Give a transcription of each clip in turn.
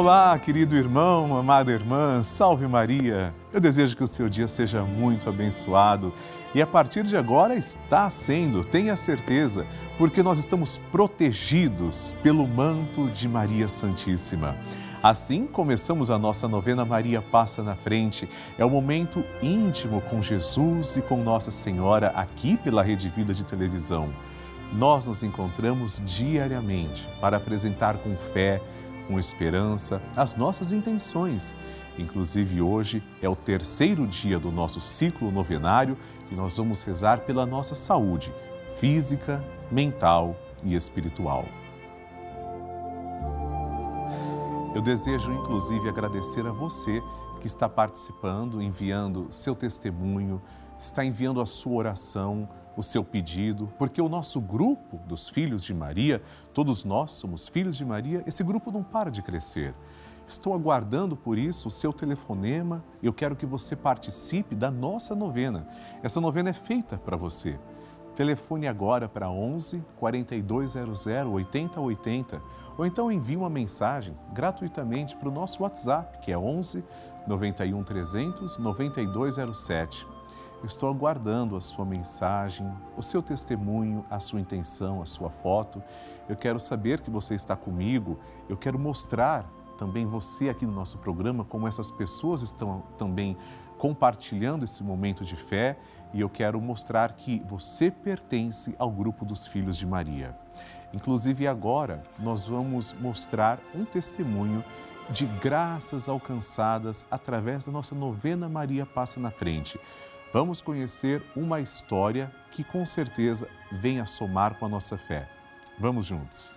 Olá, querido irmão, amada irmã, salve Maria. Eu desejo que o seu dia seja muito abençoado e a partir de agora está sendo, tenha certeza, porque nós estamos protegidos pelo manto de Maria Santíssima. Assim começamos a nossa novena Maria Passa na Frente. É um momento íntimo com Jesus e com Nossa Senhora aqui pela Rede Vida de televisão. Nós nos encontramos diariamente para apresentar com fé, com esperança, as nossas intenções. Inclusive, hoje é o terceiro dia do nosso ciclo novenário e nós vamos rezar pela nossa saúde física, mental e espiritual. Eu desejo, inclusive, agradecer a você que está participando, enviando seu testemunho, está enviando a sua oração, o seu pedido, porque o nosso grupo dos Filhos de Maria, todos nós somos filhos de Maria, esse grupo não para de crescer. Estou aguardando por isso o seu telefonema. Eu quero que você participe da nossa novena. Essa novena é feita para você. Telefone agora para 11 4200 8080 ou então envie uma mensagem gratuitamente para o nosso WhatsApp, que é 11 91 300 9207. Estou aguardando a sua mensagem, o seu testemunho, a sua intenção, a sua foto. Eu quero saber que você está comigo. Eu quero mostrar também você aqui no nosso programa como essas pessoas estão também compartilhando esse momento de fé e eu quero mostrar que você pertence ao grupo dos filhos de Maria. Inclusive agora nós vamos mostrar um testemunho de graças alcançadas através da nossa novena Maria Passa na Frente vamos conhecer uma história que com certeza vem a somar com a nossa fé. Vamos juntos.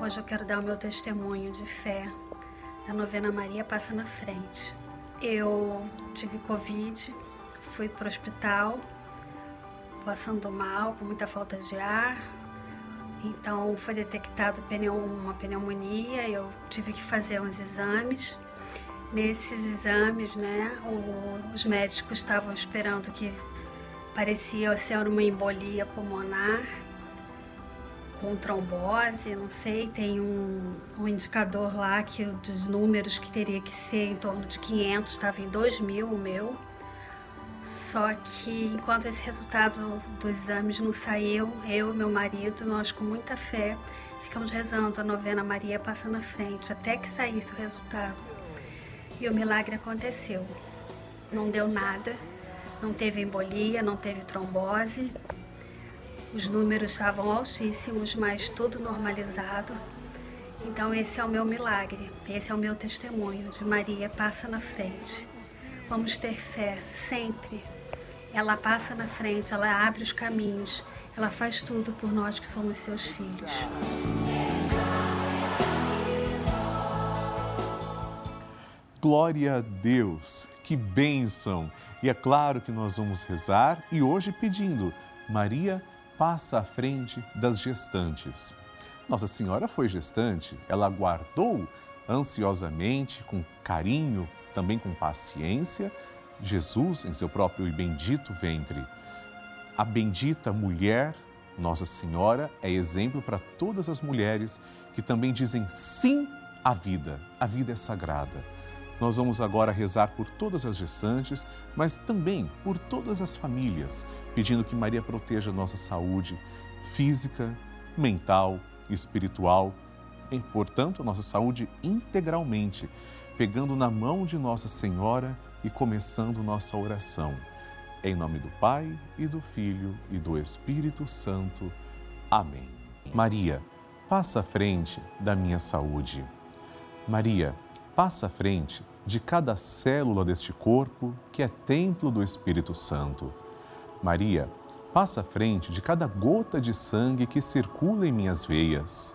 Hoje eu quero dar o meu testemunho de fé. A novena Maria passa na frente. Eu tive Covid, fui para o hospital, passando mal, com muita falta de ar, então foi detectado uma pneumonia, eu tive que fazer uns exames. Nesses exames, né, os médicos estavam esperando que parecia ser uma embolia pulmonar com trombose, não sei, tem um, um indicador lá que dos números que teria que ser em torno de 500, estava em 2 mil o meu. Só que enquanto esse resultado dos exames não saiu, eu e meu marido, nós com muita fé, ficamos rezando a novena Maria passa na frente, até que saísse o resultado. E o milagre aconteceu. Não deu nada, não teve embolia, não teve trombose. Os números estavam altíssimos, mas tudo normalizado. Então esse é o meu milagre, esse é o meu testemunho de Maria passa na frente. Vamos ter fé sempre. Ela passa na frente, ela abre os caminhos, ela faz tudo por nós que somos seus filhos. Glória a Deus, que bênção! E é claro que nós vamos rezar e hoje pedindo, Maria passa à frente das gestantes. Nossa Senhora foi gestante, ela aguardou ansiosamente, com carinho, também com paciência, Jesus em seu próprio e bendito ventre. A bendita mulher, Nossa Senhora, é exemplo para todas as mulheres que também dizem sim à vida. A vida é sagrada. Nós vamos agora rezar por todas as gestantes, mas também por todas as famílias, pedindo que Maria proteja nossa saúde física, mental, espiritual e, portanto, nossa saúde integralmente pegando na mão de Nossa Senhora e começando nossa oração. Em nome do Pai e do Filho e do Espírito Santo. Amém. Maria, passa à frente da minha saúde. Maria, passa à frente de cada célula deste corpo que é templo do Espírito Santo. Maria, passa à frente de cada gota de sangue que circula em minhas veias.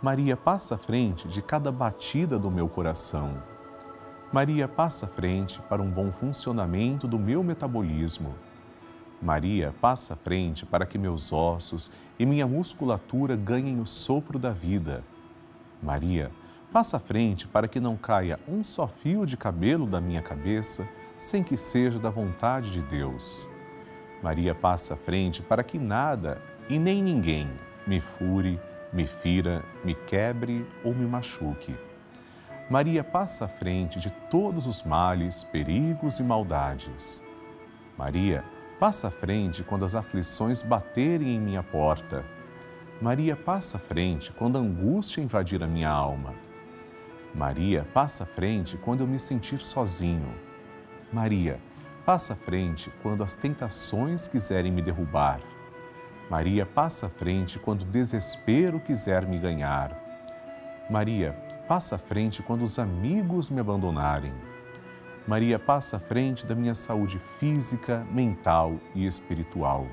Maria passa à frente de cada batida do meu coração. Maria passa à frente para um bom funcionamento do meu metabolismo. Maria passa à frente para que meus ossos e minha musculatura ganhem o sopro da vida. Maria passa à frente para que não caia um só fio de cabelo da minha cabeça sem que seja da vontade de Deus. Maria passa à frente para que nada e nem ninguém me fure, me fira, me quebre ou me machuque. Maria passa à frente de todos os males, perigos e maldades. Maria passa à frente quando as aflições baterem em minha porta. Maria passa à frente quando a angústia invadir a minha alma. Maria passa à frente quando eu me sentir sozinho. Maria passa à frente quando as tentações quiserem me derrubar. Maria passa à frente quando o desespero quiser me ganhar. Maria passa à frente quando os amigos me abandonarem. Maria passa à frente da minha saúde física, mental e espiritual.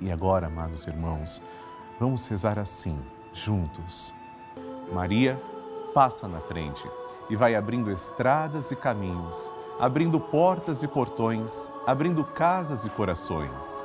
E agora, amados irmãos, vamos rezar assim, juntos. Maria passa na frente e vai abrindo estradas e caminhos abrindo portas e portões, abrindo casas e corações.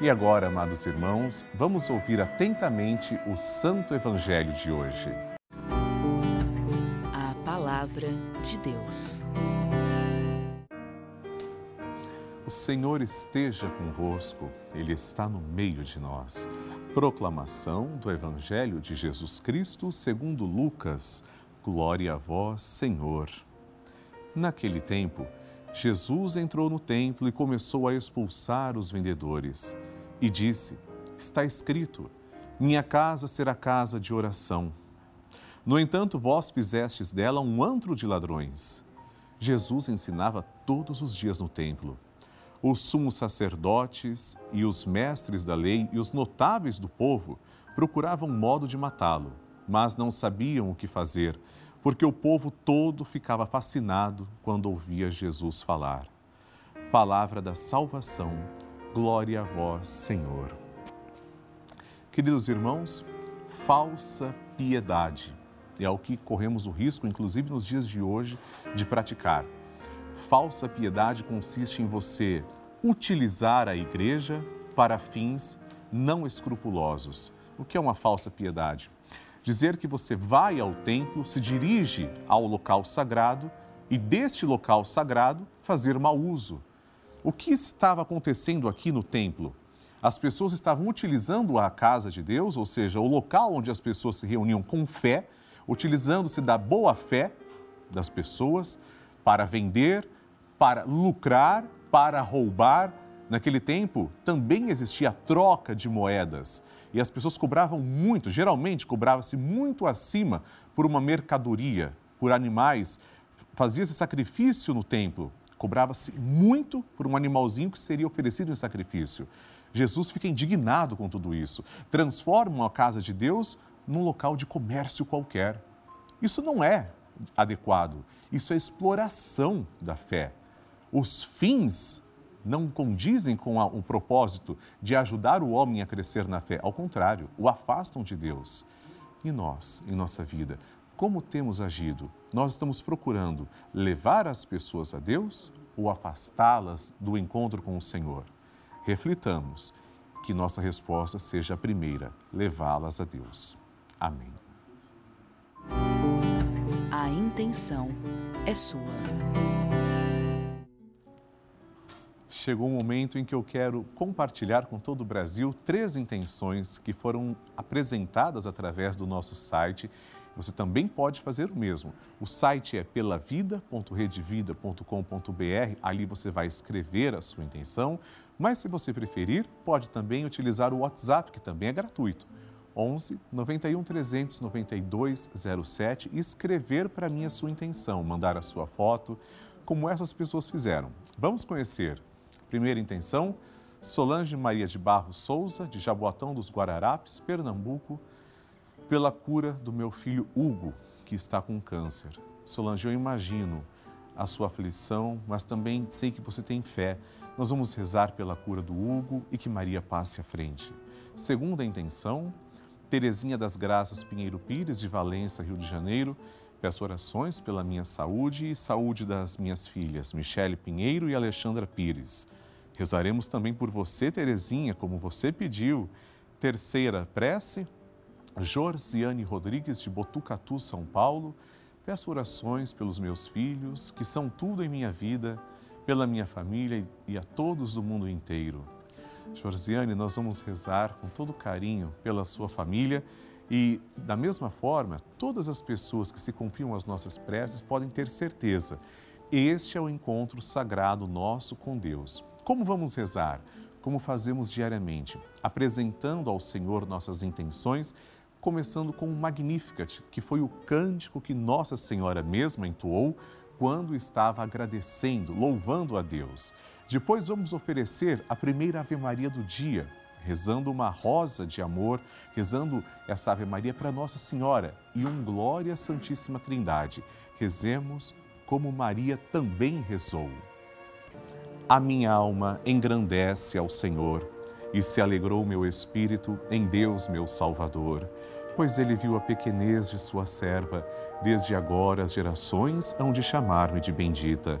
E agora, amados irmãos, vamos ouvir atentamente o Santo Evangelho de hoje. A Palavra de Deus. O Senhor esteja convosco, Ele está no meio de nós. Proclamação do Evangelho de Jesus Cristo segundo Lucas. Glória a vós, Senhor. Naquele tempo, Jesus entrou no templo e começou a expulsar os vendedores. E disse: Está escrito: Minha casa será casa de oração. No entanto, vós fizestes dela um antro de ladrões. Jesus ensinava todos os dias no templo. Os sumos sacerdotes e os mestres da lei e os notáveis do povo procuravam modo de matá-lo mas não sabiam o que fazer, porque o povo todo ficava fascinado quando ouvia Jesus falar. Palavra da salvação, glória a vós, Senhor. Queridos irmãos, falsa piedade é o que corremos o risco, inclusive nos dias de hoje, de praticar. Falsa piedade consiste em você utilizar a igreja para fins não escrupulosos. O que é uma falsa piedade? Dizer que você vai ao templo, se dirige ao local sagrado e deste local sagrado fazer mau uso. O que estava acontecendo aqui no templo? As pessoas estavam utilizando a casa de Deus, ou seja, o local onde as pessoas se reuniam com fé, utilizando-se da boa fé das pessoas para vender, para lucrar, para roubar. Naquele tempo também existia troca de moedas e as pessoas cobravam muito, geralmente cobrava-se muito acima por uma mercadoria, por animais. Fazia-se sacrifício no templo, cobrava-se muito por um animalzinho que seria oferecido em sacrifício. Jesus fica indignado com tudo isso. Transforma a casa de Deus num local de comércio qualquer. Isso não é adequado. Isso é exploração da fé. Os fins não condizem com o propósito de ajudar o homem a crescer na fé. Ao contrário, o afastam de Deus. E nós, em nossa vida, como temos agido? Nós estamos procurando levar as pessoas a Deus ou afastá-las do encontro com o Senhor? Reflitamos que nossa resposta seja a primeira, levá-las a Deus. Amém. A intenção é sua chegou um momento em que eu quero compartilhar com todo o Brasil três intenções que foram apresentadas através do nosso site. Você também pode fazer o mesmo. O site é pelavida.redevida.com.br. Ali você vai escrever a sua intenção, mas se você preferir, pode também utilizar o WhatsApp, que também é gratuito. 11 91 392 07 e escrever para mim a sua intenção, mandar a sua foto, como essas pessoas fizeram. Vamos conhecer. Primeira intenção, Solange Maria de Barros Souza, de Jaboatão dos Guararapes, Pernambuco, pela cura do meu filho Hugo, que está com câncer. Solange, eu imagino a sua aflição, mas também sei que você tem fé. Nós vamos rezar pela cura do Hugo e que Maria passe à frente. Segunda intenção, Terezinha das Graças Pinheiro Pires, de Valença, Rio de Janeiro. Peço orações pela minha saúde e saúde das minhas filhas, Michele Pinheiro e Alexandra Pires. Rezaremos também por você, Terezinha, como você pediu. Terceira prece, Jorziane Rodrigues, de Botucatu, São Paulo. Peço orações pelos meus filhos, que são tudo em minha vida, pela minha família e a todos do mundo inteiro. Jorziane, nós vamos rezar com todo carinho pela sua família e, da mesma forma, todas as pessoas que se confiam às nossas preces podem ter certeza. Este é o encontro sagrado nosso com Deus. Como vamos rezar? Como fazemos diariamente? Apresentando ao Senhor nossas intenções, começando com o Magnificat, que foi o cântico que Nossa Senhora mesma entoou quando estava agradecendo, louvando a Deus. Depois vamos oferecer a primeira Ave Maria do dia, rezando uma rosa de amor, rezando essa Ave Maria para Nossa Senhora e um Glória Santíssima Trindade. Rezemos como Maria também rezou. A minha alma engrandece ao Senhor e se alegrou meu espírito em Deus, meu Salvador, pois ele viu a pequenez de sua serva. Desde agora as gerações hão de chamar-me de bendita.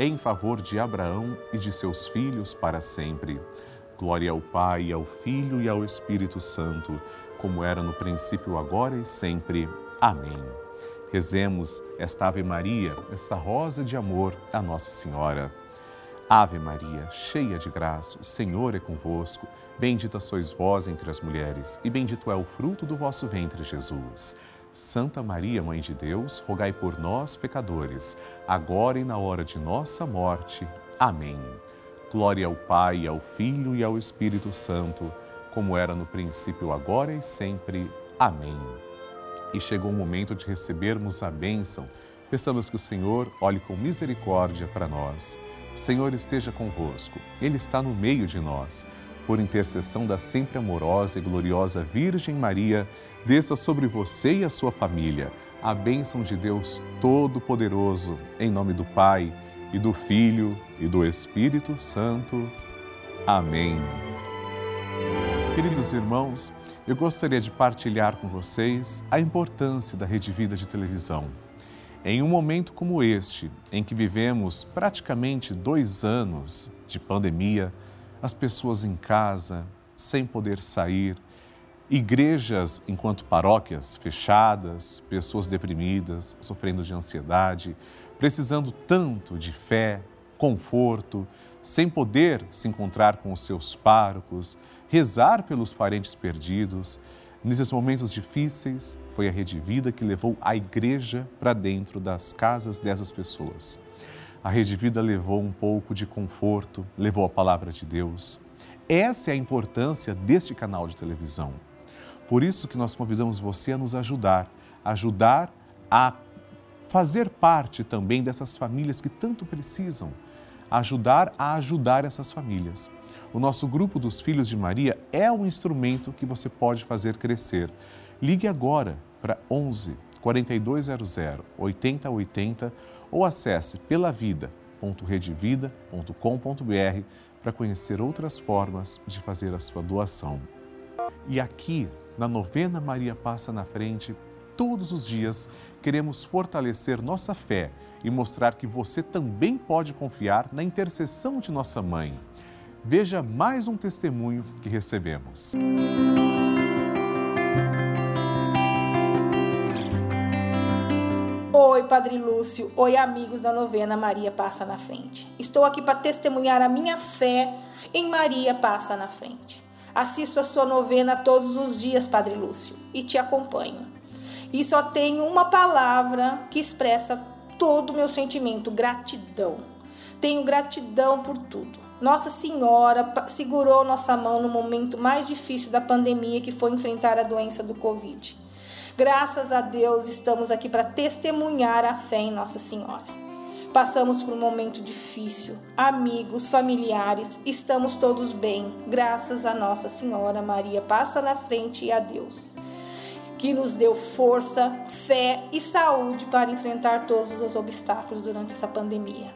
em favor de Abraão e de seus filhos para sempre. Glória ao Pai, ao Filho e ao Espírito Santo, como era no princípio, agora e sempre. Amém. Rezemos esta Ave Maria, esta rosa de amor a Nossa Senhora. Ave Maria, cheia de graça, o Senhor é convosco. Bendita sois vós entre as mulheres, e bendito é o fruto do vosso ventre, Jesus. Santa Maria, Mãe de Deus, rogai por nós, pecadores, agora e na hora de nossa morte. Amém. Glória ao Pai, ao Filho e ao Espírito Santo, como era no princípio, agora e sempre. Amém. E chegou o momento de recebermos a bênção. Peçamos que o Senhor olhe com misericórdia para nós. O Senhor esteja convosco, Ele está no meio de nós. Por intercessão da sempre amorosa e gloriosa Virgem Maria, desça sobre você e a sua família a bênção de Deus Todo-Poderoso, em nome do Pai, e do Filho, e do Espírito Santo. Amém. Queridos irmãos, eu gostaria de partilhar com vocês a importância da Rede Vida de televisão. Em um momento como este, em que vivemos praticamente dois anos de pandemia, as pessoas em casa, sem poder sair, igrejas enquanto paróquias fechadas, pessoas deprimidas, sofrendo de ansiedade, precisando tanto de fé, conforto, sem poder se encontrar com os seus párocos, rezar pelos parentes perdidos. Nesses momentos difíceis, foi a Rede Vida que levou a igreja para dentro das casas dessas pessoas. A Rede Vida levou um pouco de conforto, levou a palavra de Deus. Essa é a importância deste canal de televisão. Por isso que nós convidamos você a nos ajudar, ajudar a fazer parte também dessas famílias que tanto precisam, ajudar a ajudar essas famílias. O nosso grupo dos Filhos de Maria é um instrumento que você pode fazer crescer. Ligue agora para 11 4200 8080 ou acesse pelavida.redevida.com.br para conhecer outras formas de fazer a sua doação. E aqui na novena Maria Passa na Frente, todos os dias, queremos fortalecer nossa fé e mostrar que você também pode confiar na intercessão de nossa mãe. Veja mais um testemunho que recebemos. Oi, Padre Lúcio. Oi, amigos da novena Maria Passa na Frente. Estou aqui para testemunhar a minha fé em Maria Passa na Frente. Assisto a sua novena todos os dias, Padre Lúcio, e te acompanho. E só tenho uma palavra que expressa todo o meu sentimento: gratidão. Tenho gratidão por tudo. Nossa Senhora segurou nossa mão no momento mais difícil da pandemia, que foi enfrentar a doença do Covid. Graças a Deus, estamos aqui para testemunhar a fé em Nossa Senhora. Passamos por um momento difícil, amigos, familiares, estamos todos bem, graças a Nossa Senhora Maria. Passa na frente e a Deus, que nos deu força, fé e saúde para enfrentar todos os obstáculos durante essa pandemia.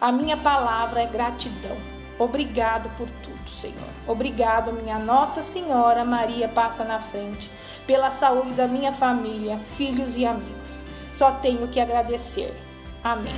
A minha palavra é gratidão. Obrigado por tudo, Senhor. Obrigado, minha Nossa Senhora Maria passa na frente, pela saúde da minha família, filhos e amigos. Só tenho que agradecer. Amém.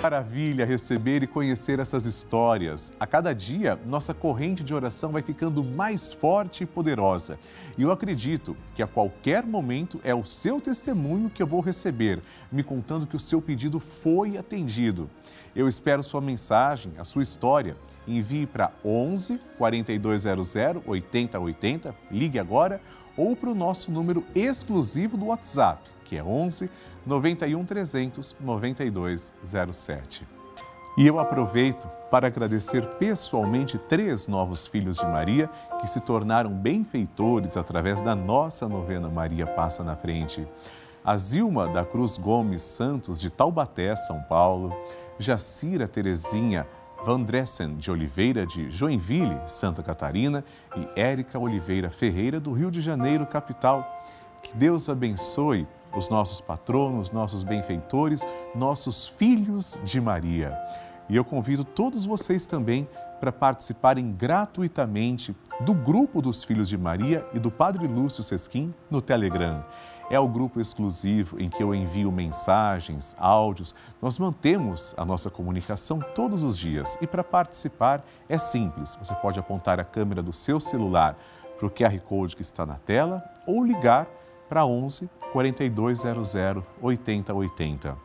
Maravilha receber e conhecer essas histórias. A cada dia, nossa corrente de oração vai ficando mais forte e poderosa. E eu acredito que a qualquer momento é o seu testemunho que eu vou receber, me contando que o seu pedido foi atendido. Eu espero sua mensagem, a sua história. Envie para 11 4200 8080, ligue agora, ou para o nosso número exclusivo do WhatsApp, que é 11 91 300 9207. E eu aproveito para agradecer pessoalmente três novos filhos de Maria que se tornaram benfeitores através da nossa novena Maria Passa na Frente. A Zilma da Cruz Gomes Santos, de Taubaté, São Paulo, Jacira Terezinha Vandressen de Oliveira, de Joinville, Santa Catarina, e Érica Oliveira Ferreira, do Rio de Janeiro, capital. Que Deus abençoe os nossos patronos, nossos benfeitores, nossos filhos de Maria. E eu convido todos vocês também para participarem gratuitamente do grupo dos Filhos de Maria e do Padre Lúcio Sesquim no Telegram. É o grupo exclusivo em que eu envio mensagens, áudios. Nós mantemos a nossa comunicação todos os dias. E para participar é simples. Você pode apontar a câmera do seu celular para o QR Code que está na tela ou ligar para 11 4200 8080.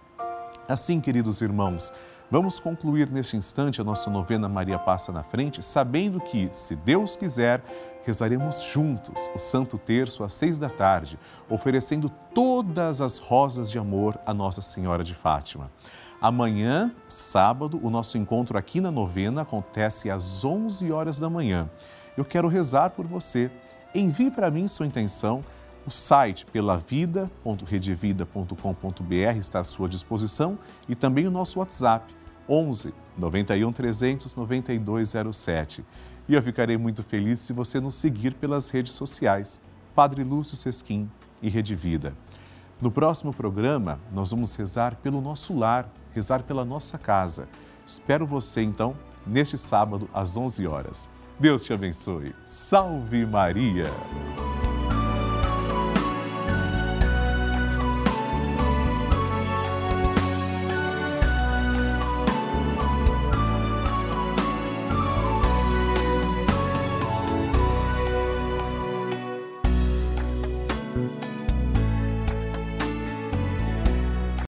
Assim, queridos irmãos, vamos concluir neste instante a nossa novena Maria Passa na Frente, sabendo que, se Deus quiser, rezaremos juntos o Santo Terço às seis da tarde, oferecendo todas as rosas de amor à Nossa Senhora de Fátima. Amanhã, sábado, o nosso encontro aqui na novena acontece às 11 horas da manhã. Eu quero rezar por você. Envie para mim sua intenção o site pelavida.redevida.com.br está à sua disposição e também o nosso WhatsApp 11 91 300 9207. E eu ficarei muito feliz se você nos seguir pelas redes sociais, Padre Lúcio Sesquim e Rede Vida. No próximo programa, nós vamos rezar pelo nosso lar, rezar pela nossa casa. Espero você então neste sábado às 11 horas. Deus te abençoe. Salve Maria!